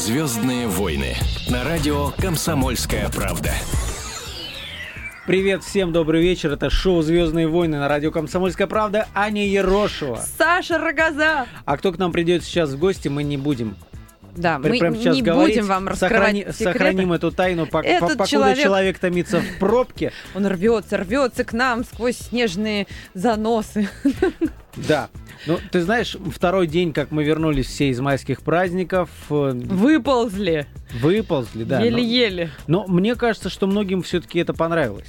«Звездные войны» на радио «Комсомольская правда». Привет, всем добрый вечер. Это шоу «Звездные войны» на радио «Комсомольская правда». Аня Ерошева. Саша Рогоза. А кто к нам придет сейчас в гости, мы не будем Да, мы прямо сейчас не говорить. будем вам раскрывать Сохрани- секреты. Сохраним эту тайну, пок- Этот по- покуда человек- человек... томится в пробке. Он рвется, рвется к нам сквозь снежные заносы. Да. Ну, ты знаешь, второй день, как мы вернулись все из майских праздников, э, Выползли. выползли, да. но- Еле-еле. Но мне кажется, что многим все-таки это понравилось.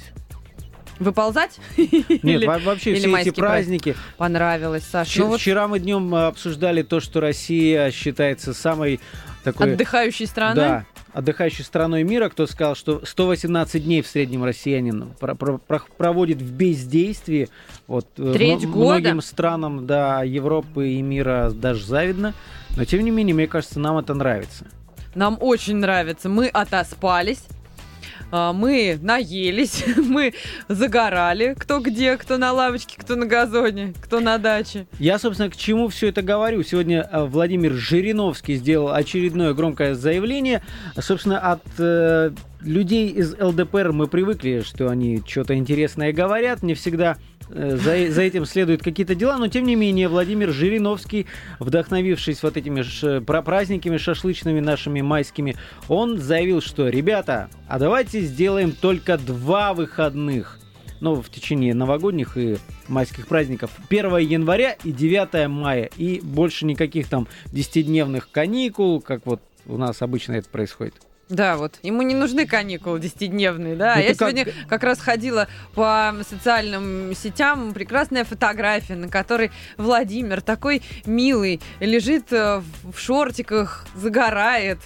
Выползать? Нет, Или- во- вообще или все эти праздники. Понравилось, Саша. Вчера, Ну вот вчера мы днем э, обсуждали то, что Россия считается самой такой... отдыхающей страной. Да, отдыхающей страной мира, кто сказал, что 118 дней в среднем россиянин про- про- про- проводит в бездействии. Вот, э, Треть года. Многим странам да, Европы и мира даже завидно. Но, тем не менее, мне кажется, нам это нравится. Нам очень нравится. Мы отоспались. А, Мы наелись, мы загорали, кто где, кто на лавочке, кто на газоне, кто на даче. Я, собственно, к чему все это говорю. Сегодня э, Владимир Жириновский сделал очередное громкое заявление. Собственно, от э, людей из ЛДПР мы привыкли, что они что-то интересное говорят. Не всегда э, за, за этим следуют какие-то дела, но тем не менее Владимир Жириновский, вдохновившись вот этими ш- пра- праздниками шашлычными нашими майскими, он заявил, что, ребята, а давайте сделаем только два выходных ну, в течение новогодних и майских праздников. 1 января и 9 мая. И больше никаких там 10-дневных каникул, как вот у нас обычно это происходит. Да, вот. Ему не нужны каникулы десятидневные, да. Ну, Я как- сегодня как раз ходила по социальным сетям, прекрасная фотография, на которой Владимир такой милый, лежит э, в в шортиках, загорает.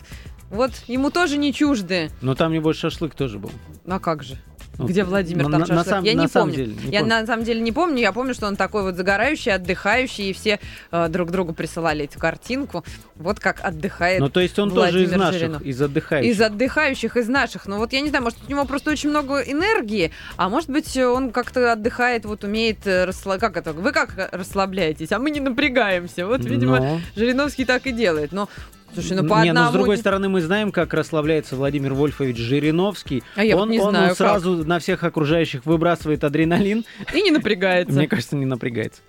Вот ему тоже не чужды. Но там, небось, шашлык тоже был. А как же? Ну, Где Владимир на- там на- на шашлык? сам- Я на не самом помню. деле, не я помню. на самом деле не помню. Я помню, что он такой вот загорающий, отдыхающий, и все э, друг другу присылали эту картинку. Вот как отдыхает Ну, то есть он тоже из Владимир наших, Жиrinов. из отдыхающих. из отдыхающих, из наших. Ну вот я не знаю, может, у него просто очень много энергии, а может быть, он как-то отдыхает, вот умеет расслабляться. Как это? Вы как расслабляетесь, а мы не напрягаемся. Вот, видимо, Но- Жириновский так и делает. Но, слушай, ну по не, одному... но с другой стороны, мы знаем, как расслабляется Владимир Вольфович Жириновский. А я вот он не он знаю, как. сразу на всех окружающих выбрасывает адреналин. И не напрягается. Мне кажется, не напрягается.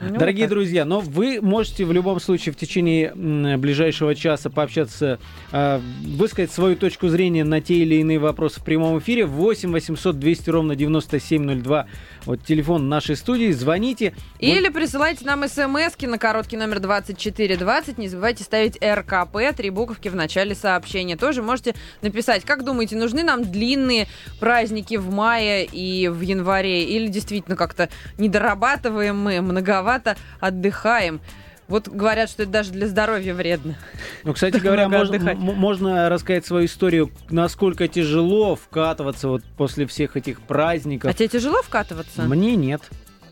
Ну, вот Дорогие так. друзья, но вы можете в любом случае в течение ближайшего часа пообщаться, э, высказать свою точку зрения на те или иные вопросы в прямом эфире. 8 800 200 ровно 9702. Вот телефон нашей студии. Звоните. Или присылайте нам смс на короткий номер 2420. Не забывайте ставить РКП, три буковки в начале сообщения. Тоже можете написать, как думаете, нужны нам длинные праздники в мае и в январе? Или действительно как-то недорабатываем мы, многовато отдыхаем? Вот говорят, что это даже для здоровья вредно. Ну, кстати говоря, можно, можно рассказать свою историю, насколько тяжело вкатываться вот после всех этих праздников. А тебе тяжело вкатываться? Мне нет.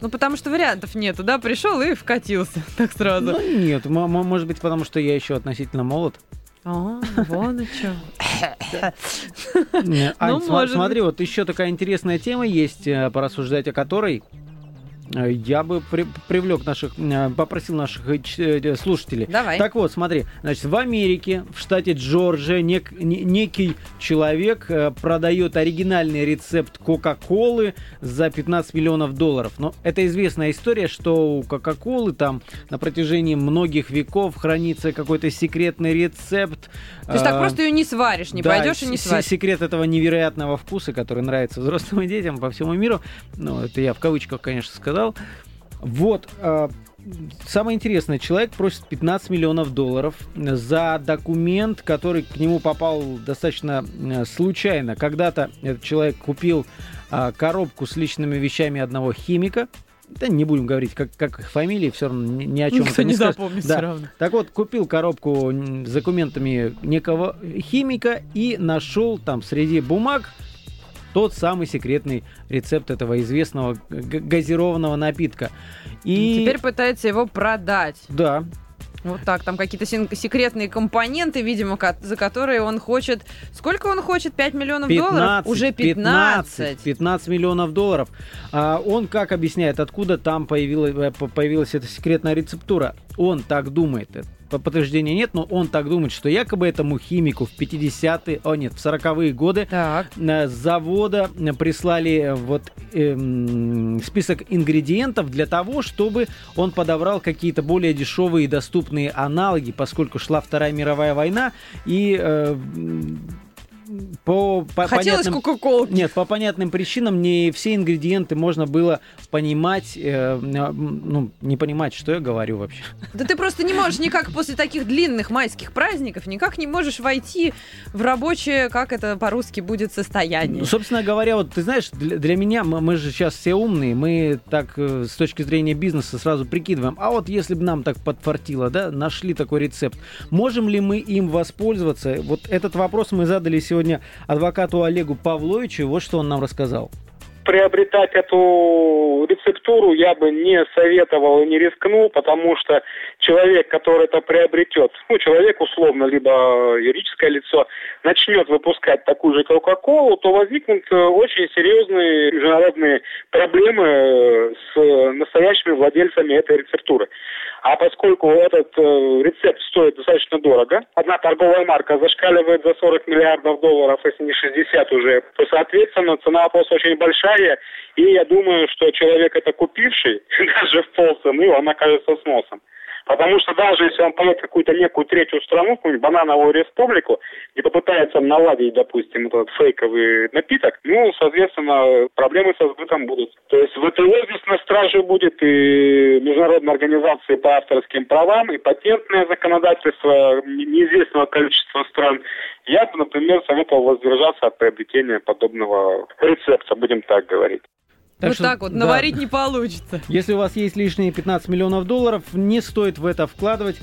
Ну, потому что вариантов нету, да? Пришел и вкатился так сразу. Ну, нет. Может быть, потому что я еще относительно молод. А, вон и. Не, Ань, смотри, вот еще такая интересная тема есть, э, порассуждать о которой я бы при- привлек наших, э, попросил наших э, э, слушателей. Давай. Так вот, смотри, значит, в Америке, в штате Джорджия, нек- не- некий человек э, продает оригинальный рецепт Кока-Колы за 15 миллионов долларов. Но это известная история, что у Кока-Колы там на протяжении многих веков хранится какой-то секретный рецепт. То есть так э, просто ее не сваришь, не да, пойдешь и не сваришь. секрет этого невероятного вкуса, который нравится взрослым и детям по всему миру. Ну, это я в кавычках, конечно, сказал. Вот. э, Самое интересное, человек просит 15 миллионов долларов за документ, который к нему попал достаточно э, случайно. Когда-то этот человек купил а, коробку с личными вещами одного химика. Да не будем говорить, как, как их фамилии, все равно ни, ни о чем Никто это не, не запомнит Да. все равно. Так вот, купил коробку с документами некого химика и нашел там среди бумаг тот самый секретный рецепт этого известного газированного напитка. И Теперь пытается его продать. да, Вот так, там какие-то секретные компоненты, видимо, за которые он хочет... Сколько он хочет? 5 миллионов долларов? Уже 15. 15, 15 миллионов долларов. А он как объясняет, откуда там появилась, э, по- появилась эта секретная рецептура? Он так думает. Э, подтверждения нет, но он так думает, что якобы этому химику в 50-е, о нет, в 40-е годы Так. с завода прислали вот эм, список ингредиентов для того, чтобы он подобрал какие-то более дешевые и доступные аналоги, поскольку шла Вторая мировая война, и э, по, по Хотелось понятным... кока-колы. Нет, по понятным причинам не все ингредиенты можно было понимать, э, ну, не понимать, что я говорю вообще. Да ты просто не можешь никак после таких длинных майских праздников, никак не можешь войти в рабочее, как это по-русски будет, состояние. Ну, собственно говоря, вот ты знаешь, для, для меня, мы, мы же сейчас все умные, мы так э, с точки зрения бизнеса сразу прикидываем, а вот если бы нам так подфартило, да, нашли такой рецепт, можем ли мы им воспользоваться? Вот этот вопрос мы задали сегодня сегодня адвокату Олегу Павловичу. Вот что он нам рассказал приобретать эту рецептуру я бы не советовал и не рискнул, потому что человек, который это приобретет, ну, человек условно, либо юридическое лицо, начнет выпускать такую же Кока-Колу, то возникнут э, очень серьезные международные проблемы э, с настоящими владельцами этой рецептуры. А поскольку этот э, рецепт стоит достаточно дорого, одна торговая марка зашкаливает за 40 миллиардов долларов, если не 60 уже, то, соответственно, цена вопроса очень большая. И я думаю, что человек это купивший, даже в полцены, он окажется с носом. Потому что даже если он поедет в какую-то некую третью страну, какую-нибудь банановую республику, и попытается наладить, допустим, этот фейковый напиток, ну, соответственно, проблемы со сбытом будут. То есть ВТО здесь на страже будет, и международные организации по авторским правам, и патентное законодательство неизвестного количества стран. Я бы, например, советовал воздержаться от приобретения подобного рецепта, будем так говорить. Так вот что, так вот, да. наварить не получится. Если у вас есть лишние 15 миллионов долларов, не стоит в это вкладывать.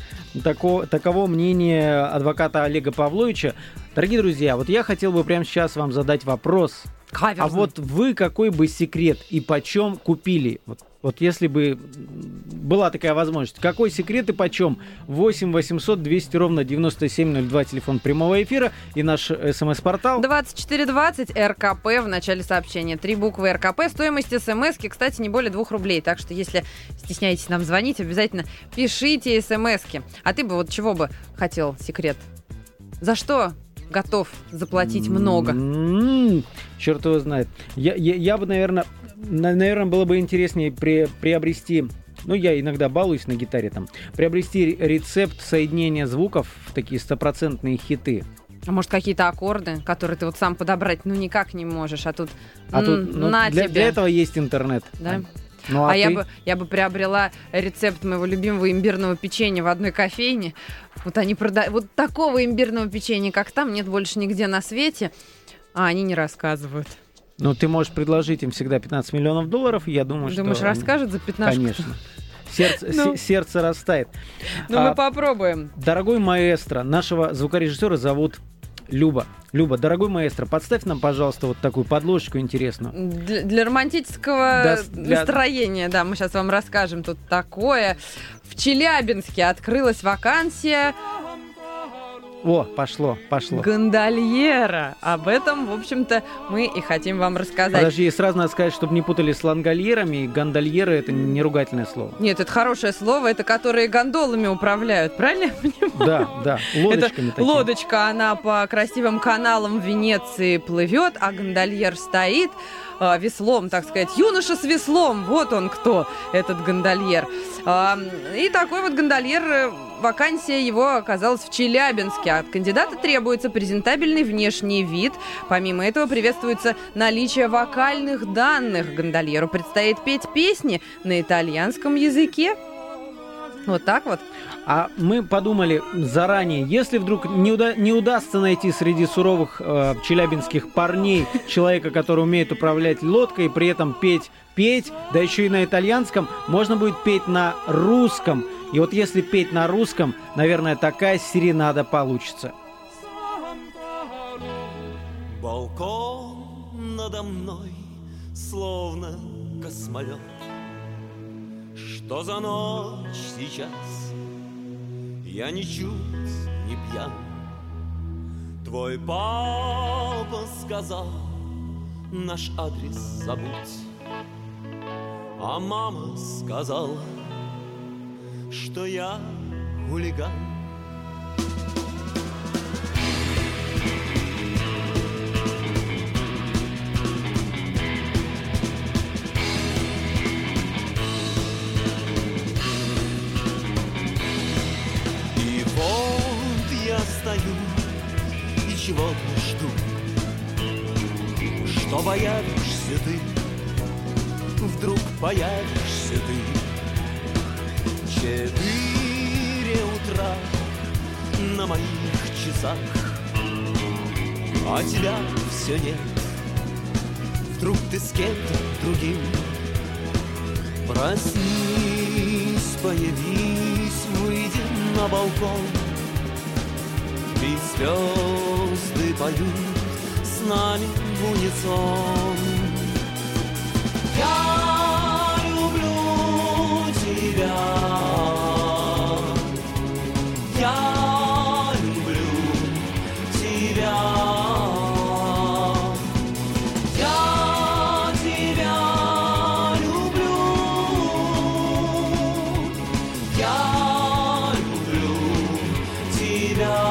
Тако, таково мнение адвоката Олега Павловича. Дорогие друзья, вот я хотел бы прямо сейчас вам задать вопрос. Каверзный. А вот вы какой бы секрет и почем купили? Вот вот если бы была такая возможность. Какой секрет и почем? 8 800 200 ровно 9702, телефон прямого эфира и наш смс-портал. 2420 РКП в начале сообщения. Три буквы РКП. Стоимость смс кстати, не более двух рублей. Так что если стесняетесь нам звонить, обязательно пишите смс -ки. А ты бы вот чего бы хотел секрет? За что готов заплатить много? М-м-м, черт его знает. Я, я, я бы, наверное, наверное, было бы интереснее при, приобрести ну, я иногда балуюсь на гитаре там, приобрести рецепт соединения звуков в такие стопроцентные хиты. А может, какие-то аккорды, которые ты вот сам подобрать, ну, никак не можешь, а тут, а тут ну, на для, тебе. Для этого есть интернет. Да? Ну, а а ты? я, бы, я бы приобрела рецепт моего любимого имбирного печенья в одной кофейне. Вот они продают... Вот такого имбирного печенья, как там, нет больше нигде на свете. А они не рассказывают. Ну, ты можешь предложить им всегда 15 миллионов долларов, я думаю, Думаешь, что... Думаешь, расскажут за 15? Конечно. Сердце, ну, сердце растает. Ну, а, мы попробуем. Дорогой маэстро, нашего звукорежиссера зовут Люба. Люба, дорогой маэстро, подставь нам, пожалуйста, вот такую подложечку интересную. Для, для романтического да, для... настроения, да, мы сейчас вам расскажем тут такое. В Челябинске открылась вакансия о, пошло, пошло. Гондольера. Об этом, в общем-то, мы и хотим вам рассказать. Подожди, сразу надо сказать, чтобы не путали с лангольерами. Гондольеры — это не ругательное слово. Нет, это хорошее слово. Это которые гондолами управляют, правильно я понимаю? Да, да, лодочками это такими. Лодочка, она по красивым каналам Венеции плывет, а гондольер стоит э, веслом, так сказать. Юноша с веслом, вот он кто, этот гондольер. Э, и такой вот гондольер, э, вакансия его оказалась в Челябинске. От кандидата требуется презентабельный внешний вид. Помимо этого приветствуется наличие вокальных данных. Гондольеру предстоит петь песни на итальянском языке. Вот так вот. А мы подумали заранее, если вдруг не, уда- не удастся найти среди суровых э, челябинских парней человека, который умеет управлять лодкой и при этом петь, петь, да еще и на итальянском, можно будет петь на русском. И вот если петь на русском, наверное, такая серенада получится. Балкон надо мной, словно космолет. Что за ночь сейчас? Я ничуть не пьян. Твой папа сказал, наш адрес забудь. А мама сказала, что я хулиган. И вот я стою и чего-то жду, что боялись боишься ты, вдруг появишься Четыре утра на моих часах, а тебя все нет. Вдруг ты с кем-то другим Проснись, появись, выйди на балкон. Ведь звезды поют с нами в унисон. Я тебя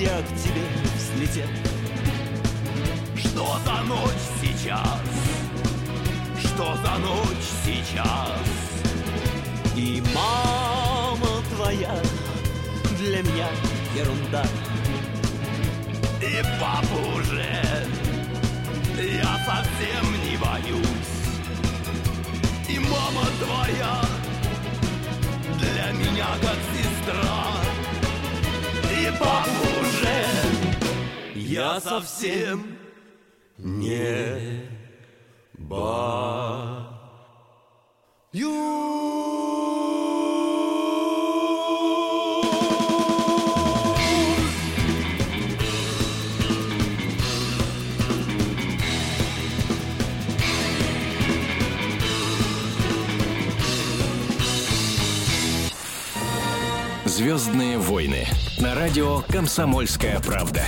я к тебе взлетел. Что за ночь сейчас? Что за ночь сейчас? И мама твоя для меня ерунда. И папу уже я совсем не боюсь. И мама твоя для меня как сестра. И папу уже. Я совсем не «Звездные войны» на радио «Комсомольская правда».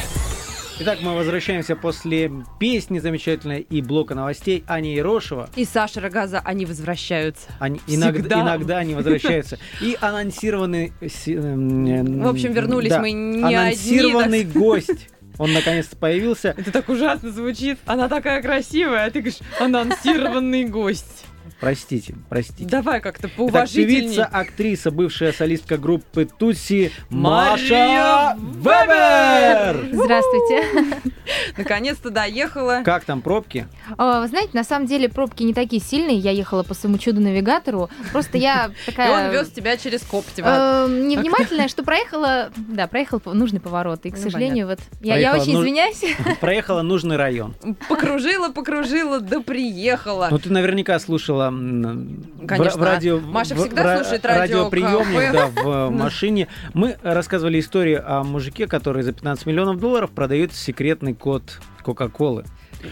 Итак, мы возвращаемся после песни замечательной и блока новостей Ани Ерошева. И Саша Рогаза, они возвращаются. Они иногда, иногда они возвращаются. И анонсированный... си- эм, В общем, вернулись да, мы не одни, Анонсированный гость. Он наконец-то появился. Это так ужасно звучит. Она такая красивая, а ты говоришь, анонсированный гость. Простите, простите. Давай как-то Итак, поуважительней. певица, актриса, бывшая солистка группы Мария Маша Вебер! Здравствуйте. Наконец-то доехала. Как там пробки? А, Вы знаете, на самом деле пробки не такие сильные. Я ехала по своему чудо-навигатору. Просто я И он такая... вез тебя через Коптево. э, невнимательная, что проехала, да, проехала нужный поворот. И, к Ну, сожалению, вот я, очень ну- извиняюсь. Проехала нужный район. Покружила, покружила, да приехала. Ну, ты наверняка слушала в- Конечно. в радио... Маша в- всегда в слушает радио радиоприемник, да, в э, машине. Мы рассказывали историю о мужике, который за 15 миллионов долларов продает секретный код Кока-Колы.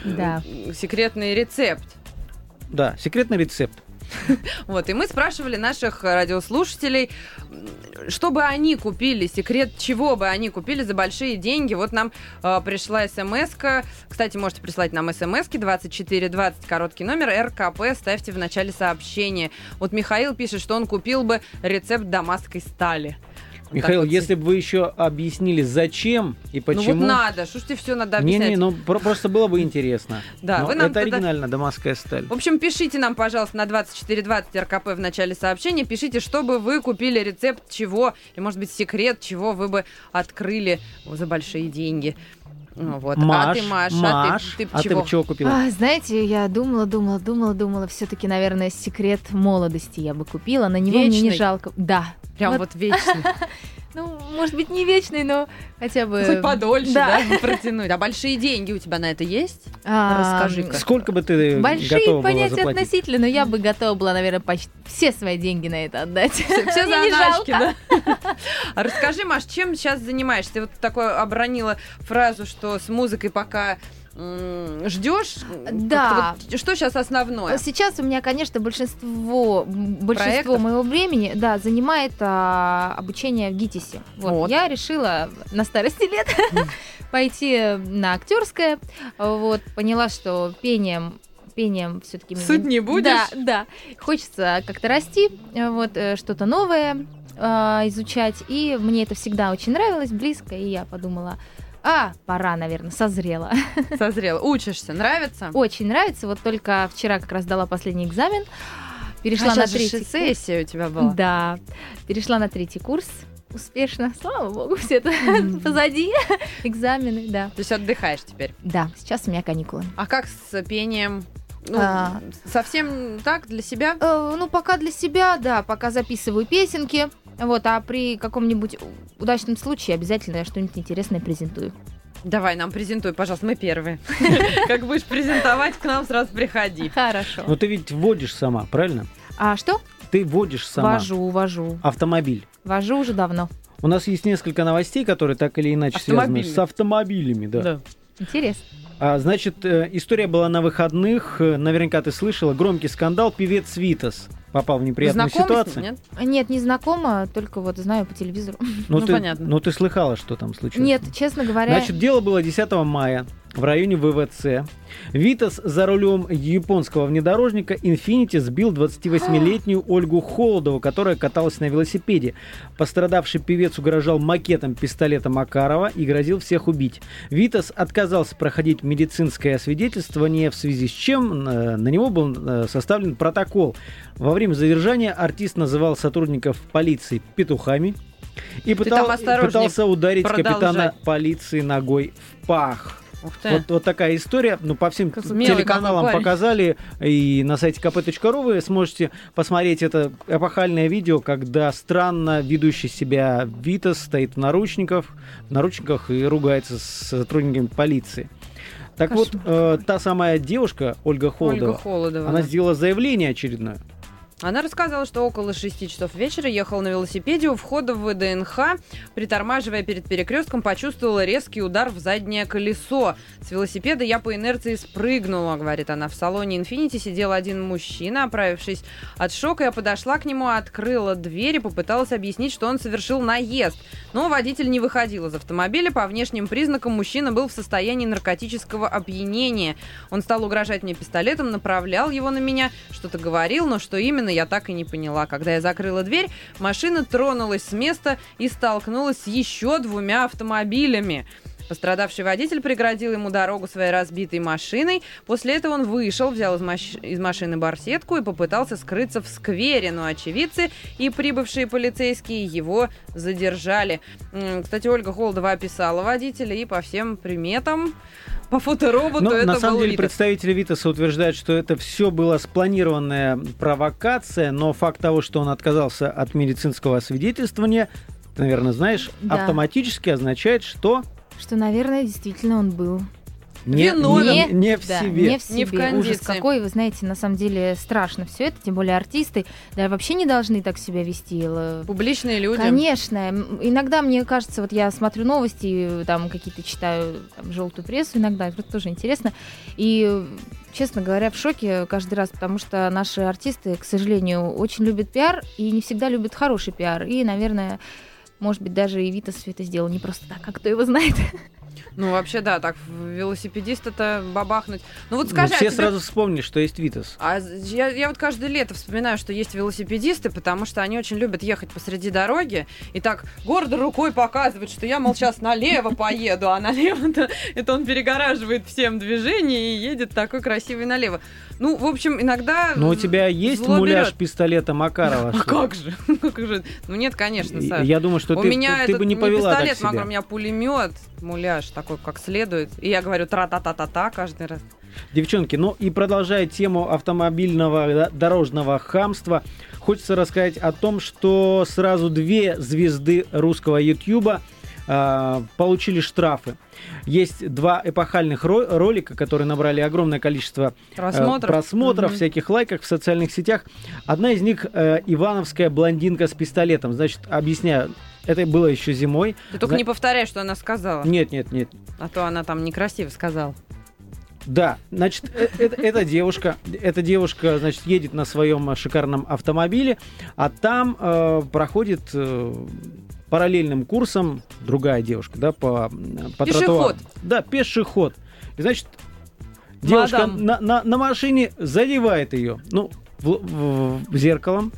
Да. Секретный рецепт. Да, секретный рецепт. Вот, и мы спрашивали наших радиослушателей, что бы они купили, секрет чего бы они купили за большие деньги. Вот нам э, пришла смс -ка. Кстати, можете прислать нам смс 2420, короткий номер, РКП, ставьте в начале сообщения. Вот Михаил пишет, что он купил бы рецепт дамасской стали. Михаил, вот если бы вы еще объяснили, зачем и Ну почему... вот надо, что ж тебе все надо объяснять. Не-не, ну про- просто было бы интересно. Да, Но вы нам это тогда- оригинально, дамасская сталь. В общем, пишите нам, пожалуйста, на 2420 РКП в начале сообщения. Пишите, чтобы вы купили рецепт чего, или, может быть, секрет, чего вы бы открыли за большие деньги. Ну, Вот. Маш, а ты, Маш, Маш, а ты, ты а ты чего? бы чего купила? А, знаете, я думала, думала, думала, думала, все-таки, наверное, секрет молодости я бы купила. На него мне Вечный? не жалко. Да. Прям Вот, вот вечный. Ну, может быть, не вечный, но хотя бы. Хоть подольше, да. да, протянуть. А большие деньги у тебя на это есть? А, Расскажи-ка. Сколько бы ты Большие готова была понятия заплатить? относительно, но я бы готова была, наверное, почти все свои деньги на это отдать. Все Мне за не заначки, жалко. да? А расскажи, Маш, чем сейчас занимаешься? Ты вот такое обронила фразу, что с музыкой пока ждешь. Да. Вот Что сейчас основное? Сейчас у меня, конечно, большинство, большинство Проектов? моего времени да, занимает а, обучение в ГИТИСе. Вот. Вот. Я решила на старости лет пойти на актерское. Вот, поняла, что пением пением все-таки Суть не будешь? Да, да. Хочется как-то расти, вот э, что-то новое а, изучать. И мне это всегда очень нравилось, близко. И я подумала, а, пора, наверное, созрела. Созрела. Учишься, нравится? Очень нравится. Вот только вчера как раз дала последний экзамен. Перешла А на же третий курс. сессия у тебя была. Да. Перешла на третий курс. Успешно, слава богу, все это позади. Экзамены, да. То есть отдыхаешь теперь. Да, сейчас у меня каникулы. А как с пением? Ну, А. совсем так, для себя? Э, ну, пока для себя, да, пока записываю песенки. Вот, а при каком-нибудь удачном случае обязательно я что-нибудь интересное презентую. Давай, нам презентуй, пожалуйста, мы первые. Как будешь презентовать, к нам сразу приходи. Хорошо. Но ты ведь водишь сама, правильно? А что? Ты водишь сама Вожу, вожу. автомобиль. Вожу уже давно. У нас есть несколько новостей, которые так или иначе связаны с автомобилями. Да. Интересно. А, значит, э, история была на выходных. Э, Наверняка ты слышала. Громкий скандал. Певец Витас попал в неприятную Знакомы с ситуацию. ним, нет? Нет, не знакома, только вот знаю по телевизору. Ну, ты, понятно. Ну, ты слыхала, что там случилось? Нет, честно говоря, Значит, дело было 10 мая в районе ВВЦ. Витас за рулем японского внедорожника Infiniti сбил 28-летнюю Ольгу Холодову, которая каталась на велосипеде. Пострадавший певец угрожал макетом пистолета Макарова и грозил всех убить. Витас отказался проходить медицинское освидетельствование, в связи с чем э, на него был э, составлен протокол. Во время задержания артист называл сотрудников полиции петухами и пытал- пытался ударить продолжай. капитана полиции ногой в пах. Вот, вот такая история. Ну, по всем смелый телеканалам показали. И на сайте kp.ru вы сможете посмотреть это эпохальное видео, когда странно ведущий себя Витас стоит в наручниках, в наручниках и ругается с сотрудниками полиции. Так вот, э, та самая девушка, Ольга Холодова, Ольга Холодова. она да. сделала заявление очередное. Она рассказала, что около 6 часов вечера ехала на велосипеде у входа в ВДНХ, притормаживая перед перекрестком, почувствовала резкий удар в заднее колесо. С велосипеда я по инерции спрыгнула, говорит она. В салоне Infinity сидел один мужчина, оправившись от шока, я подошла к нему, открыла дверь и попыталась объяснить, что он совершил наезд. Но водитель не выходил из автомобиля. По внешним признакам мужчина был в состоянии наркотического опьянения. Он стал угрожать мне пистолетом, направлял его на меня, что-то говорил, но что именно, я так и не поняла. Когда я закрыла дверь, машина тронулась с места и столкнулась с еще двумя автомобилями. Пострадавший водитель преградил ему дорогу своей разбитой машиной. После этого он вышел, взял из, маш- из машины барсетку и попытался скрыться в сквере. Но очевидцы и прибывшие полицейские его задержали. Кстати, Ольга Холодова описала водителя и по всем приметам, по фотороботу Но это на самом был деле Витас. представители Витаса утверждают, что это все была спланированная провокация, но факт того, что он отказался от медицинского освидетельствования, ты, наверное, знаешь, Да. автоматически означает, что что, наверное, действительно он был. Не, Виновен. не- не в Да, себе. не в Не в себе. Ужас кондиции. какой, вы знаете, на самом деле страшно все это, тем более артисты, да, вообще не должны так себя вести. Публичные люди. Конечно. Иногда мне кажется, вот я смотрю новости, там какие-то читаю там, желтую прессу, иногда это тоже интересно. И, честно говоря, в шоке каждый раз, потому что наши артисты, к сожалению, очень любят пиар и не всегда любят хороший пиар. И, наверное, может быть, даже и Витас все это сделал не просто так, а кто его знает. Ну, вообще, да, так велосипедиста-то бабахнуть. Ну, вот Ну, скажи, а все тебе- сразу вспомнили, что есть Витас. А я, я вот каждое лето вспоминаю, что есть велосипедисты, потому что они очень любят ехать посреди дороги и так гордо рукой показывать, что я, мол, сейчас налево поеду, а налево-то это он перегораживает всем движение и едет такой красивый налево. Ну, в общем, иногда... Но у тебя есть муляж берет. пистолета Макарова? А как же? Как же? Ну нет, конечно, И- Саш. Я думаю, что у ты, меня ты, ты бы не повела так пистолет, Макар, себя. у меня пулемет, муляж такой, как следует. И я говорю тра-та-та-та-та каждый раз. Девчонки, ну и продолжая тему автомобильного дорожного хамства, хочется рассказать о том, что сразу две звезды русского Ютьюба а, получили штрафы. Есть два эпохальных ро- ролика, которые набрали огромное количество э, Просмотров. просмотров, Мгм. всяких лайков в социальных сетях. Одна из них э, Ивановская блондинка с пистолетом. Значит, объясняю, это было еще зимой. Ты только Зна- не повторяй, что она сказала. Нет, нет, нет. А то она там некрасиво сказала. Да, значит, э- эта девушка, эта девушка, значит, едет на своем шикарном автомобиле, а там э, проходит э, параллельным курсом другая девушка, да, по, по Пешеход. тротуару. Да, пешеход. И, значит, девушка Мадам. на, на, на машине задевает ее, ну, в- в- в- зеркалом.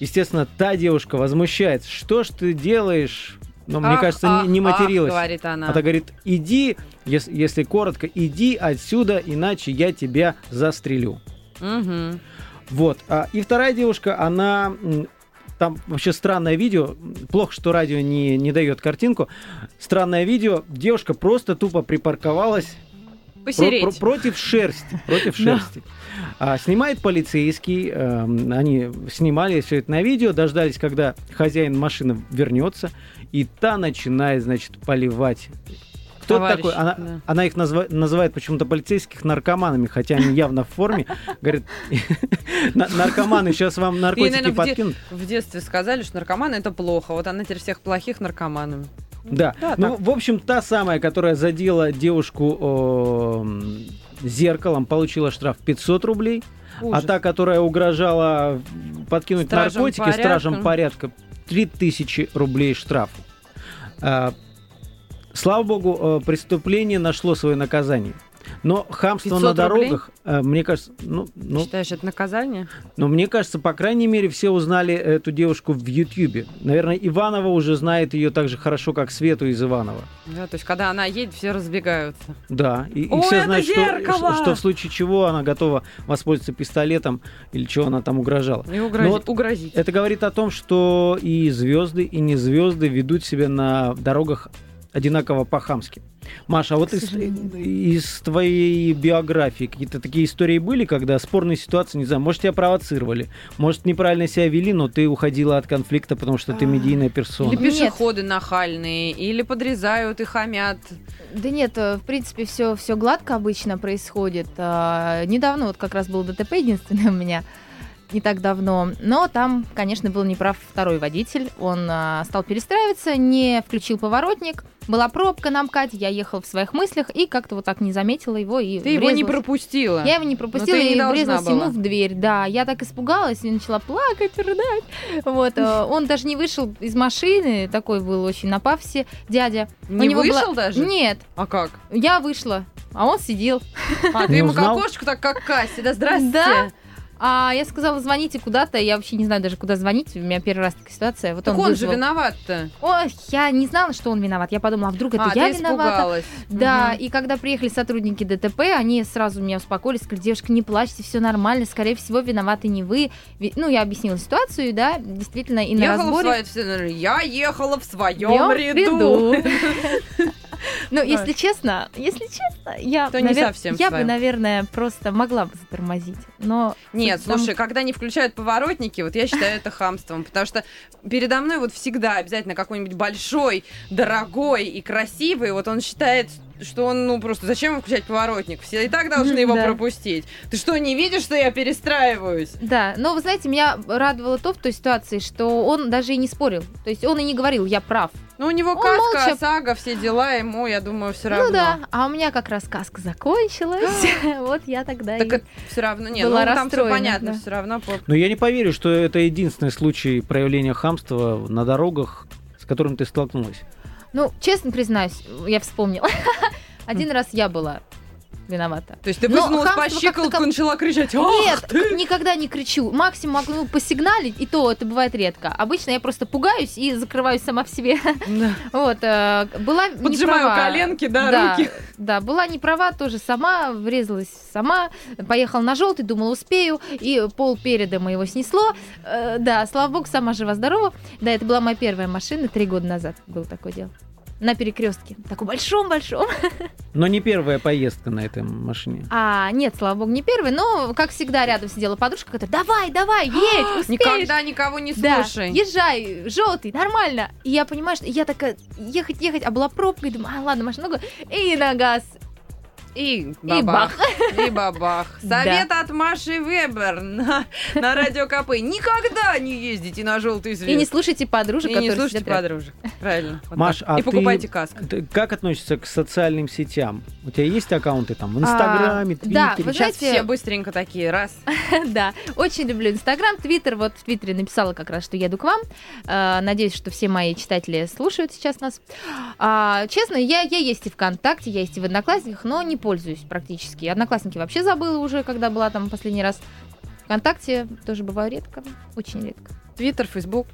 Естественно, та девушка возмущается. Что ж ты делаешь? Ну, мне Ах, кажется, ах, не, не ах, материлась. говорит она. А говорит, иди, если, если коротко, иди отсюда, иначе я тебя застрелю. Мгм. Вот. А, и вторая девушка, она... Там вообще странное видео. Плохо, что радио не, не дает картинку. Странное видео. Девушка просто тупо припарковалась Посереть. про- против шерсти. Против шерсти. А, снимает полицейский. эм, они снимали все это на видео, дождались, когда хозяин машины вернется, и та начинает, значит, поливать. Кто Товарищ, такой? Она, да. она их назва- называет почему-то полицейских наркоманами, хотя они явно в форме. Говорит, «На- наркоманы, сейчас вам наркотики подкинут. в детстве сказали, что наркоманы это плохо. Вот она теперь всех плохих наркоманами. Да. Да, ну, так. в общем, та самая, которая задела девушку м, зеркалом, получила штраф 500 рублей. Ужас. А та, которая угрожала подкинуть Стражам наркотики порядка. стражам порядка, 3000 рублей штрафа. А, Слава богу, э, преступление нашло свое наказание. Но хамство 500 на рублей? дорогах, э, мне кажется, ну, ну, Считаешь, это наказание? но мне кажется, по крайней мере, все узнали эту девушку в Ютьюбе. Наверное, Иванова уже знает ее так же хорошо, как Свету из Иванова. Да, то есть, когда она едет, все разбегаются. Да, и, и О, все это знают, что, зеркало! что, что в случае чего она готова воспользоваться пистолетом или чего она там угрожала. И угрози- вот угрозить. Это говорит о том, что и звезды, и не звезды ведут себя на дорогах одинаково по-хамски. Маша, а вот из, из твоей биографии какие-то такие истории были, когда спорные ситуации, не знаю, может, тебя провоцировали, может, неправильно себя вели, но ты уходила от конфликта, потому что ты А. медийная персона. Или пешеходы нахальные, или подрезают и хамят. Да нет, э, в принципе, все, все гладко обычно происходит. А, Недавно вот как раз был ДТП единственное у меня, не так давно. Но там, конечно, был неправ второй водитель. Он а, стал перестраиваться, не включил поворотник. Была пробка на МКАДе, я ехала в своих мыслях и как-то вот так не заметила его и Ты его не врезалась. пропустила. Я его не пропустила не и должна врезалась была. ему в дверь. Да, я так испугалась и начала плакать, рыдать. Вот, э, он даже не вышел из машины, такой был очень на пафосе дядя. Не У него была- вышел даже? Нет, А как? я вышла, а он сидел. А, ты Не ему к окошку так, как Касси, да здрасте. Да. А я сказала, звоните куда-то, я вообще не знаю даже, куда звонить, у меня первый раз такая ситуация. Вот Так он, он же виноват-то. Ой, я не знала, что он виноват. Я подумала, а вдруг это а, я виновата? испугалась. Да, Мгм. и когда приехали сотрудники ДТП, они сразу меня успокоились, сказали, девушка, не плачьте, все нормально, скорее всего, виноваты не вы. Ну, я объяснила ситуацию, да, действительно, и на Ехала в разборе... своей- все, Я ехала в своем ряду. Ну, если честно, если честно, я, То не совсем я бы, наверное, просто могла бы затормозить. Но Нет, слушай, когда не включают поворотники, вот я считаю это хамством, потому что передо мной вот всегда обязательно какой-нибудь большой, дорогой и красивый, вот он считает, что он, ну, просто зачем ему включать поворотник? Все и так должны его да. пропустить. Ты что, не видишь, что я перестраиваюсь? Да, но вы знаете, меня радовало то в той ситуации, что он даже и не спорил. То есть он и не говорил, я прав. Ну, у него Он каска, молча- ОСАГО, все дела, ему, я думаю, все равно. Ну да, а у меня как раз сказка закончилась. вот я тогда Так все равно, нет, была ну, там все понятно, да. все равно. Но я не поверю, что это единственный случай проявления хамства на дорогах, с которым ты столкнулась. Ну, честно признаюсь, я вспомнила. Один раз я была виновата. То есть ты высунулась по щиколотку, таково- начала кричать «Ах Нет, ты!» никогда не кричу. Максимум могу посигналить, и то это бывает редко. Обычно я просто пугаюсь и закрываюсь сама в себе. Да. Вот, э, была Поджимаю права. коленки, да, да, руки. Да, была не права, тоже сама, врезалась сама, поехала на желтый, думала, успею, и пол переда моего снесло. Э, да, слава богу, сама жива-здорова. Да, это была моя первая машина, три года назад было такое дело. На перекрестке. Таком большом-большом. Но не первая поездка на этой машине. А, нет, слава богу, не первый, но, как всегда, рядом сидела подружка, которая, давай, давай, едь, успеешь. Никогда никого не Да, слушай. езжай, желтый, нормально. И я понимаю, что я такая, ехать, ехать, а была пробка, и думаю, а, ладно, машина ногу, и на газ. И И бабах. И бабах. Да. Совет от Маши Вебер на, на радио КП. Никогда не ездите на желтый свет. И не слушайте подружек, И не слушайте сидят рядом. подружек. Правильно. Вот Маш, так. а И покупайте ты- каску. Ты как относишься к социальным сетям? У тебя есть аккаунты там в Инстаграме, А, да, Твиттере? вы Сейчас знаете- все быстренько такие, раз. Да, очень люблю Инстаграм, Твиттер. Вот в Твиттере написала как раз, что еду к вам. Э, Надеюсь, что все мои читатели слушают сейчас нас. А, Честно, я, я есть и ВКонтакте, я есть и в Одноклассниках, но не пользуюсь практически. Одноклассники вообще забыла уже, когда была там последний раз. ВКонтакте тоже бываю редко, очень редко. Твиттер, Фейсбук,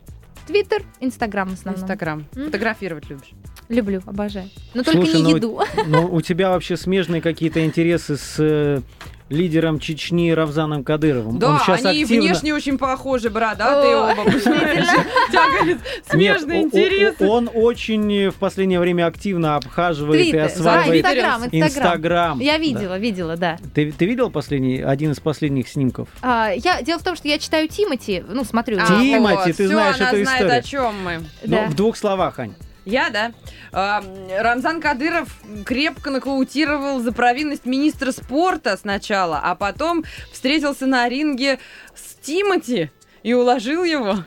Твиттер, Инстаграм в основном. Инстаграм. Фотографировать любишь. Люблю, обожаю. Но только Слушай, не ну, еду. Ну, у тебя вообще смежные какие-то интересы с э, лидером Чечни Равзаном Кадыровым. Да, Он щас они активно- внешне очень похожи, бородатые О, оба. понимаешь? У тебя, говорит, Нет, смежные о- о- интересы. Он очень в последнее время активно обхаживает и Твиттер, да, осваивает Инстаграм. Я Да. видела, видела, да. Ты, видел последний, один из последних снимков? А, я, дело в том, что я читаю Тимати, ну, смотрю. А, Тимати, ты знаешь она эту знает, историю. о чем мы. Да. Ну, в двух словах, Ань. Я, да. А, Рамзан Кадыров крепко нокаутировал за провинность министра спорта сначала, а потом встретился на ринге с Тимати и уложил его.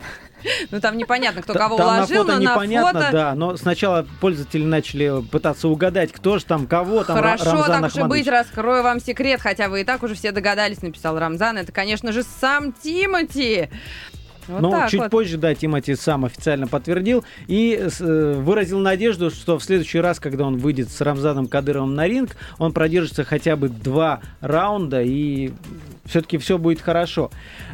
Ну, там непонятно, кто кого там уложил, на фото но непонятно, на фото... да, но сначала пользователи начали пытаться угадать, кто же там, кого там, Хорошо, Рамзан так Ахмадович. быть, раскрою вам секрет, хотя вы и так уже все догадались, написал Рамзан. Это, конечно же, сам Тимати. Вот Но так чуть вот. позже, да, Тимати сам официально подтвердил и э, выразил надежду, что в следующий раз, когда он выйдет с Рамзаном Кадыровым на ринг, он продержится хотя бы два раунда и все-таки все будет хорошо.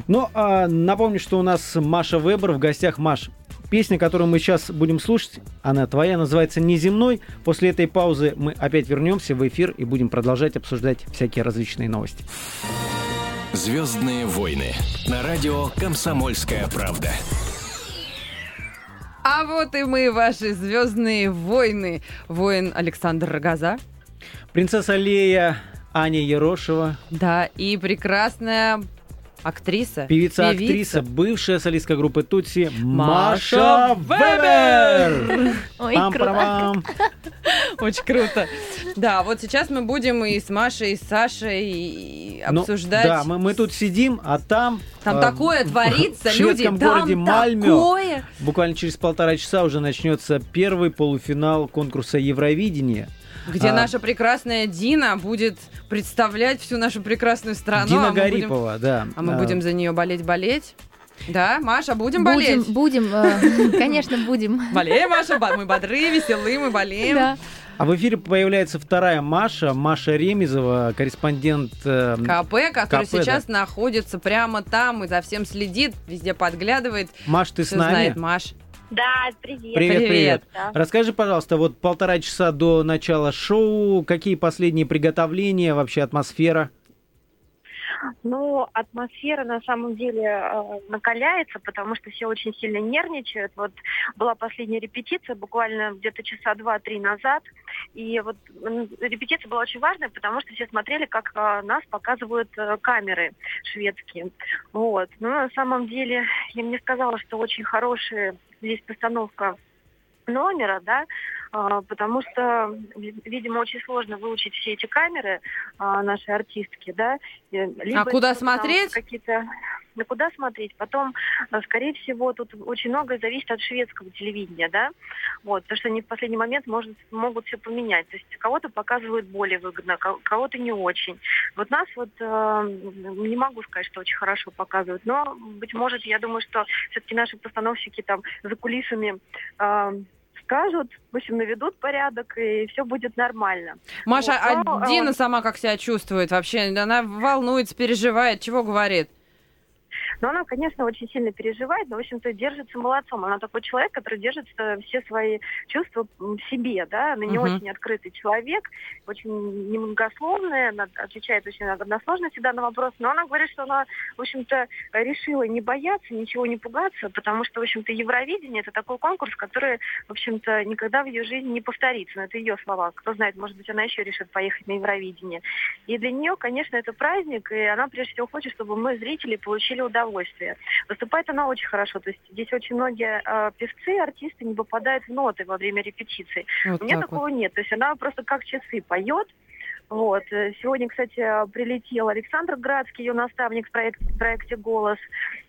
Но а, напомню, что у нас Маша Вебер в гостях. Маш, песня, которую мы сейчас будем слушать, она твоя, называется «Неземной». После этой паузы мы опять вернемся в эфир и будем продолжать обсуждать всякие различные новости. Звездные войны на радио Комсомольская правда. А вот и мы, ваши звездные войны. Воин Александр Рогоза. Принцесса Лея, Аня Ерошева, Да, и прекрасная актриса. Певица-актриса, бывшая солистка группы Тутси Маша Маша Вебер. Ой, круто. Очень круто. Да, вот сейчас мы будем и с Машей, и с Сашей и Ну, обсуждать. Да, мы, мы тут сидим, а там... Там э, такое творится, в люди. шведском там городе Мальмё. такое. Буквально через полтора часа уже начнется первый полуфинал конкурса Евровидения. Где А. наша прекрасная Дина будет представлять всю нашу прекрасную страну. Дина а мы будем- Гарипова, да. А мы А, будем за нее болеть-болеть. Да, Маша, будем, Будем, болеть? будем, э, конечно, будем. Болеем, Маша, мы бодры, веселы, мы болеем. Да. А в эфире появляется вторая Маша, Маша Ремезова, корреспондент... э, КП, который КП, да. сейчас находится прямо там и за всем следит, везде подглядывает. Маш, ты с Всё нами? знает Маш. Да, привет. Привет, привет. Привет. Да. Расскажи, пожалуйста, вот полтора часа до начала шоу, какие последние приготовления, вообще атмосфера? Ну, атмосфера на самом деле э, накаляется, потому что все очень сильно нервничают. Вот была последняя репетиция буквально где-то часа два-три назад. И вот репетиция была очень важная, потому что все смотрели, как э, нас показывают э, камеры шведские. Вот. Но на самом деле я мне сказала, что очень хорошая здесь постановка номера, да, потому что, ви- видимо, очень сложно выучить все эти камеры а, нашей артистки, да. либо А куда смотреть? Какие-то на куда смотреть? Потом, а, скорее всего, тут очень многое зависит от шведского телевидения, да, вот, потому что они в последний момент может, могут все поменять. То есть кого-то показывают более выгодно, ко- кого-то не очень. Вот нас вот э, не могу сказать, что очень хорошо показывают, но, быть может, я думаю, что все-таки наши постановщики там за кулисами э, скажут, в общем, наведут порядок, и все будет нормально. Маша, Вот, но, а Дина сама как себя чувствует вообще? Она волнуется, переживает, чего говорит? Но она, конечно, очень сильно переживает, но, в общем-то, держится молодцом. Она такой человек, который держит все свои чувства в себе, да. Она не Мгм. очень открытый человек, очень немногословная, она отвечает очень односложно всегда на вопрос, но она говорит, что она, в общем-то, решила не бояться, ничего не пугаться, потому что, в общем-то, Евровидение – это такой конкурс, который, в общем-то, никогда в ее жизни не повторится. Но это ее слова. Кто знает, может быть, она еще решит поехать на Евровидение. И для нее, конечно, это праздник, и она прежде всего хочет, чтобы мы, зрители, получили удовольствие. Выступает она очень хорошо. То есть здесь очень многие э, певцы, артисты не попадают в ноты во время репетиции. Вот У меня так вот. такого нет. То есть она просто как часы поет. Вот. Сегодня, кстати, прилетел Александр Градский, ее наставник в проекте, в проекте «Голос».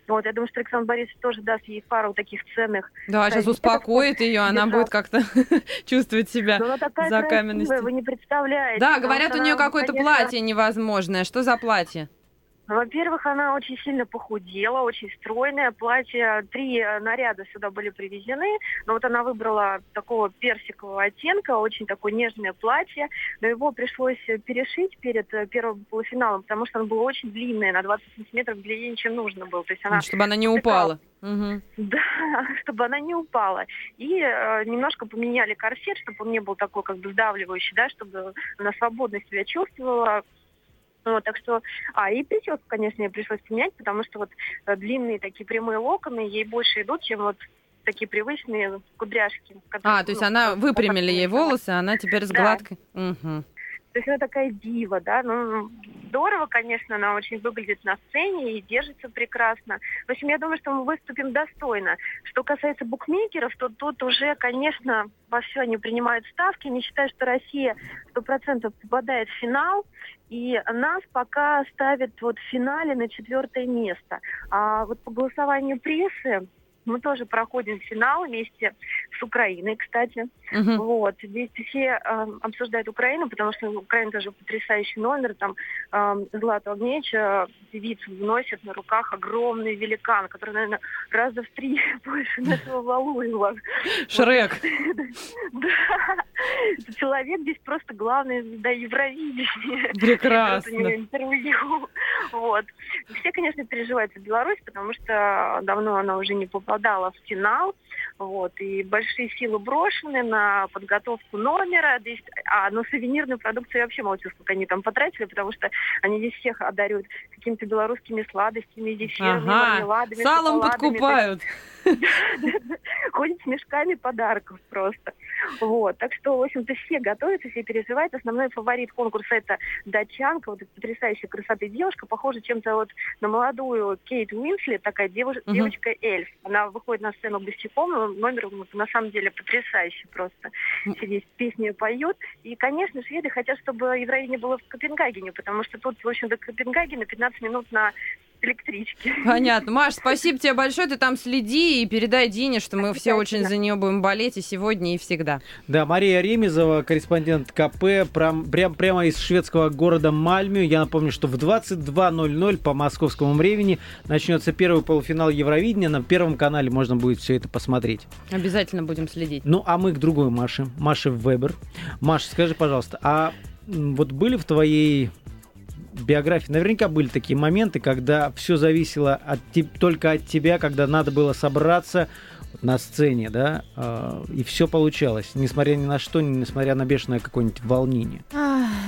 Вот, я думаю, что Александр Борисович тоже даст ей пару таких ценных. Да, сейчас успокоит ее, она держал. будет как-то чувствовать себя Но она такая за каменностью. вы не представляете. Да, говорят, у нее какое-то платье невозможное. Что за платье? Во-первых, она очень сильно похудела, очень стройная. Платье, три э, наряда сюда были привезены. Но вот она выбрала такого персикового оттенка, очень такое нежное платье. Но его пришлось э, перешить перед э, первым полуфиналом, потому что оно было очень длинное, на 20 сантиметров длиннее, чем нужно было. То есть она Чтобы она не упала. Мгм. Да, чтобы она не упала. И э, немножко поменяли корсет, чтобы он не был такой как бы сдавливающий, да, чтобы она свободно себя чувствовала. Вот, так что, а, и прическу, конечно, ей пришлось поменять, потому что вот э, длинные такие прямые локоны ей больше идут, чем вот такие привычные кудряшки. которые, А, то есть ну, она выпрямили ей волосы, а она теперь с Да. гладкой. Мгм. То есть она такая дива, да, ну, здорово, конечно, она очень выглядит на сцене и держится прекрасно. В общем, я думаю, что мы выступим достойно. Что касается букмекеров, то тут уже, конечно, во все они принимают ставки. Не считаю, что Россия сто процентов попадает в финал. И нас пока ставят вот в финале на четвертое место. А вот по голосованию прессы мы тоже проходим финал вместе с Украиной, кстати. Мгм. Вот. Здесь все э, обсуждают Украину, потому что Украина тоже потрясающий номер. Там э, Злата Огнеча певицу вносит на руках огромный великан, который, наверное, раза в три больше нашего Валуева. Шрек. Да. Человек здесь просто главная звезда Евровидения. Прекрасно. Вот. Все, конечно, переживают за Беларусь, потому что давно она уже не попадала в финал. Вот. И большие силы брошены на подготовку номера. Здесь, а на сувенирную продукцию я вообще молчу, сколько они там потратили, потому что они здесь всех одаривают какими-то белорусскими сладостями, зефирами, Ага. мармеладами, Салом подкупают. Ходит с мешками подарков просто. Вот. Так что, в общем-то, все готовятся, все переживают. Основной фаворит конкурса это датчанка, вот эта потрясающей красоты девушка, похожа чем-то вот на молодую Кейт Уинслет, такая девуш- Мгм. девочка-эльф. Она выходит на сцену босиком, но номер на самом деле потрясающий просто. Здесь песни поют. И, конечно, шведы хотят, чтобы Евровидение было в Копенгагене, потому что тут, в общем, до Копенгагена 15 минут на электричке. Понятно. Маш, спасибо тебе большое. Ты там следи и передай Дине, что мы все очень за нее будем болеть и сегодня, и всегда. Да, Мария Ремезова, корреспондент КП, прям, прям, прямо из шведского города Мальмю. Я напомню, что в 22.00 по московскому времени начнется первый полуфинал Евровидения. На Первом канале можно будет все это посмотреть. Обязательно будем следить. Ну, а мы к другой Маше, Маше Вебер. Маша, скажи, пожалуйста, а вот были в твоей биографии, наверняка были такие моменты, когда все зависело от, только от тебя, когда надо было собраться на сцене, да, а, и все получалось, несмотря ни на что, несмотря на бешеное какое-нибудь волнение.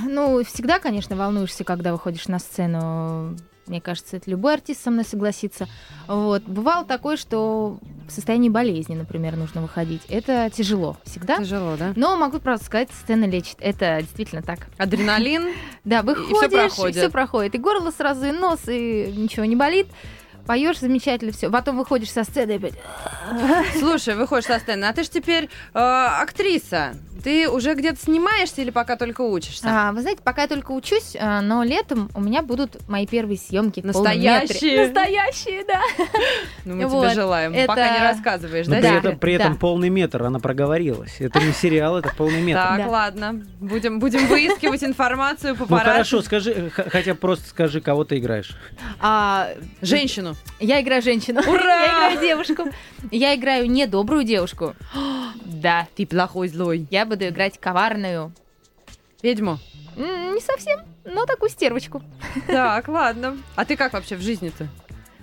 Ну, всегда, конечно, волнуешься, когда выходишь на сцену. Мне кажется, это любой артист со мной согласится. Вот. Бывало такое, что в состоянии болезни, например, нужно выходить. Это тяжело всегда. Тяжело, да? Но могу просто сказать, сцена лечит. Это действительно так. Адреналин. Да, выходишь, проходит. все проходит. И горло сразу, и нос, и ничего не болит. Поешь замечательно все. Потом выходишь со сцены и опять... Слушай, выходишь со сцены, а ты же теперь э, актриса. Ты уже где-то снимаешься или пока только учишься? А, вы знаете, пока я только учусь, а, но летом у меня будут мои первые съемки. Настоящие? Настоящие, да. Ну, мы вот, тебе желаем. это- Пока не рассказываешь, Но да? при этом, при этом да. полный метр, она проговорилась. Это не сериал, это полный метр. Так, Да. ладно. Будем, будем выискивать информацию по Ну хорошо, скажи, х- хотя просто скажи, кого ты играешь. А, Женщину. Я играю женщину. Ура! Я играю девушку. Я играю не добрую девушку. Да. Ты плохой, злой. Я буду играть коварную. Ведьму. Не совсем, но такую стервочку. Так, ладно. А ты как вообще в жизни-то?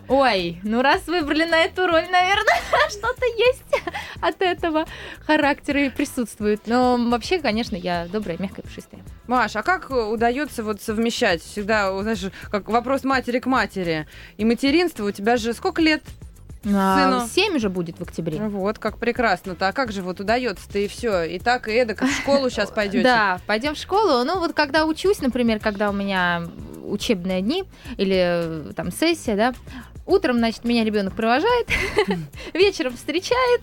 Ой, ну раз выбрали на эту роль, наверное, что-то есть от этого характера и присутствует. Но вообще, конечно, я добрая, мягкая, пушистая. Маш, а как удается вот совмещать? Всегда, знаешь, как вопрос матери к матери. И материнство у тебя же сколько лет? А, Сыну. Семь уже будет в октябре. Вот, как прекрасно-то. А как же вот удается-то и все? И так, и эдак, в школу сейчас пойдете. Да, пойдем в школу. Ну, вот когда учусь, например, когда у меня учебные дни или э, там сессия, да, утром, значит, меня ребенок провожает, вечером встречает,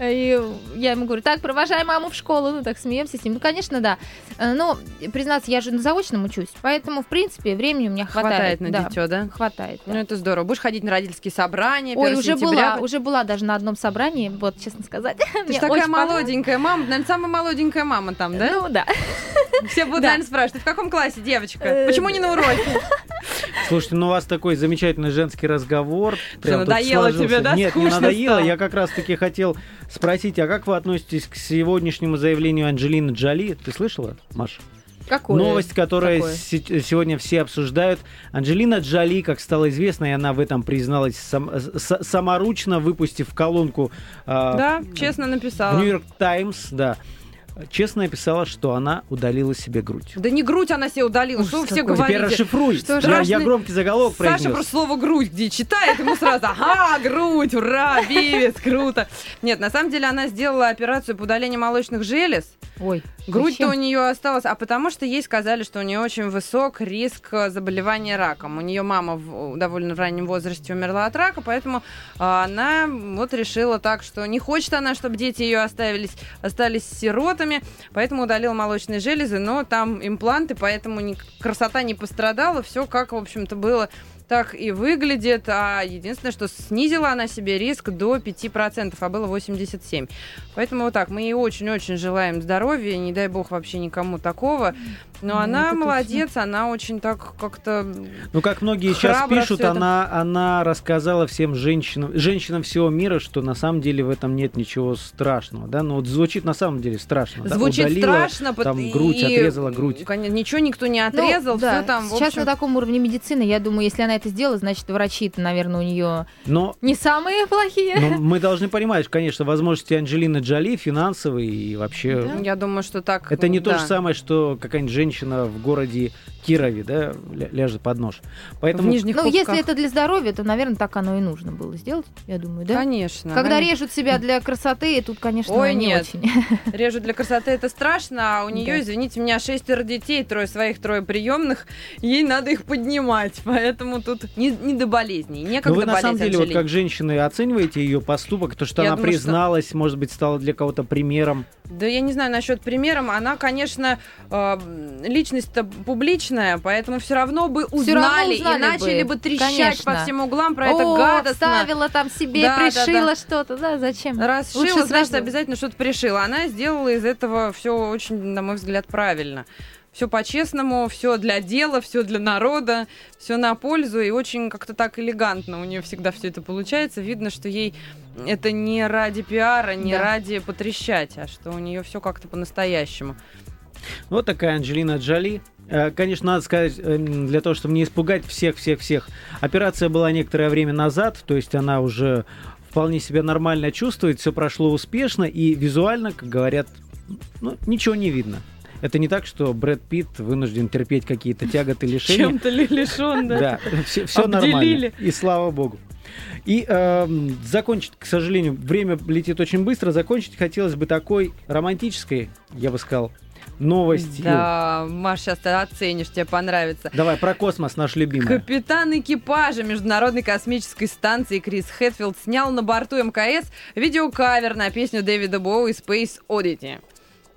и я ему говорю, так, провожай маму в школу, ну, так смеемся с ним. Ну, конечно, да. Э, Но, признаться, я же на заочном учусь, поэтому, в принципе, времени у меня Хватает хватает. на да, дитё, да? Хватает. да. Ну, это здорово. Будешь ходить на родительские собрания, Ой, 1 уже сентября. была, уже была даже на одном собрании, вот, честно сказать. Ты же такая молоденькая мама, наверное, самая молоденькая мама там, да? Ну, да. Все будут, да. наверное, спрашивать, ты в каком классе, девочка? Э, Почему не на уроке? Слушайте, ну у вас такой замечательный женский разговор. Прям тут надоело тебе, да? Нет, не надоело. стало? Я как раз-таки хотел спросить, а как вы относитесь к сегодняшнему заявлению Анджелины Джоли? Ты слышала, Маша? Какое? Новость, Какое? се- сегодня все обсуждают. Анджелина Джоли, как стало известно, и она в этом призналась сам- с- саморучно, выпустив колонку а, Да, честно в написала. Нью-Йорк Таймс, да, честно написала, что она удалила себе грудь. Да не грудь она себе удалила, что вы все Теперь говорите? расшифруй. Что Я, страшный- я громкий заголовок Саша произнес. просто слово «грудь» где читает, ему сразу «Ага, грудь, ура, певец, круто». Нет, на самом деле она сделала операцию по удалению молочных желез. Ой, Грудь-то у нее осталась, а потому что ей сказали, что у нее очень высок риск э, заболевания раком. У нее мама в довольно раннем возрасте умерла от рака, поэтому а, она вот решила так, что не хочет она, чтобы дети ее оставились, остались сиротами, поэтому удалила молочные железы, но там импланты, поэтому красота не пострадала, все как, в общем-то, было так и выглядит, а единственное, что снизила она себе риск до 5%, а было 87%. Поэтому вот так, мы ей очень-очень желаем здоровья, не дай бог вообще никому такого. Но Ну, она молодец, она очень так как-то... Ну, как многие сейчас пишут, всё это. она, она рассказала всем женщинам, женщинам всего мира, что на самом деле в этом нет ничего страшного, да? Ну, вот звучит на самом деле страшно, да? Звучит Удалила, страшно, там грудь, и, отрезала грудь. Конечно, ничего никто не Ну, отрезал, да, все там, в Сейчас общем... на таком уровне медицины, я думаю, если она это сделала, значит, врачи-то, наверное, у нее Но не самые плохие. но мы должны понимать, конечно, возможности Анджелины Джоли финансовые и вообще... Я думаю, что так... Это не то да. же самое, что какая-нибудь женщина в городе Кирове, да, ля- ляжет под нож. В Поэтому нижних Ну, пупках. если это для здоровья, то, наверное, так оно и нужно было сделать, я думаю, да? Конечно. Когда конечно. режут себя для красоты, тут, конечно, Ой, не нет. очень. Режут для красоты, это страшно, а у нее, Да. извините меня, шестеро детей, трое своих, трое приемных, ей надо их поднимать, поэтому тут не, не до болезней, Но некогда Ну, вы на болеть, самом деле, вот Анжелине. как женщины, оцениваете ее поступок, то, что Я она думаю, что- призналась, может быть, стала для кого-то примером. Да я не знаю насчет примером, она, конечно, э, личность-то публичная, поэтому все равно бы Всё равно узнали, узнали и начали бы, бы, трещать конечно. по всем углам про это О, гадостно. вставила там себе, Да, да, пришила да. что-то, да, зачем? Раз Лучше шила, значит, обязательно что-то пришила. Она сделала из этого все очень, на мой взгляд, правильно. Все по-честному, все для дела, все для народа, все на пользу и очень как-то так элегантно у нее всегда все это получается. Видно, что ей это не ради пиара, не Да. ради потрещать, а что у нее все как-то по-настоящему. Вот такая Анджелина Джоли. Э, Конечно, надо сказать, эм, для того, чтобы не испугать всех-всех-всех, операция была некоторое время назад, то есть она уже вполне себя нормально чувствует, все прошло успешно, и визуально, как говорят, ну, ничего не видно. Это не так, что Брэд Питт вынужден терпеть какие-то тяготы лишения. Чем-то ли лишен, да? Да, все, Обделили. нормально. И слава богу. И эм, закончить, к сожалению, время летит очень быстро. Закончить хотелось бы такой романтической, я бы сказал, новостью. Да, Маш, сейчас ты оценишь, тебе понравится. Давай про космос, наш любимый. Капитан экипажа Международной космической станции Крис Хэтфилд снял на борту МКС видеокавер на песню Дэвида Боуи «Space Oddity».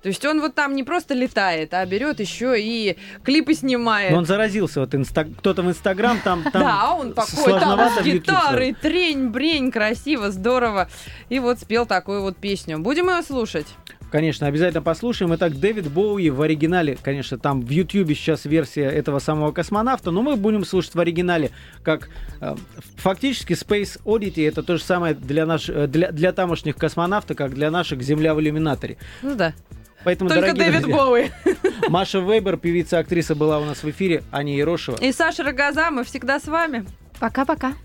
То есть он вот там не просто летает, а берет еще и клипы снимает. Но он заразился, вот инста... кто-то в Инстаграм там, там да, он такой там с гитарой, трень-брень, красиво, здорово. И вот спел такую вот песню. Будем ее слушать? Конечно, обязательно послушаем. Итак, Дэвид Боуи в оригинале, конечно, там в Ютьюбе сейчас версия этого самого космонавта, но мы будем слушать в оригинале, как э, фактически Space Oddity это то же самое для, наш, э, для, для тамошних космонавтов, как для наших Земля в иллюминаторе. Ну да. Поэтому, Только Дэвид друзья, Боуи. Маша Вейбер, певица, актриса, была у нас в эфире, Аня Ерошева. И Саша Рогоза, мы всегда с вами. Пока-пока.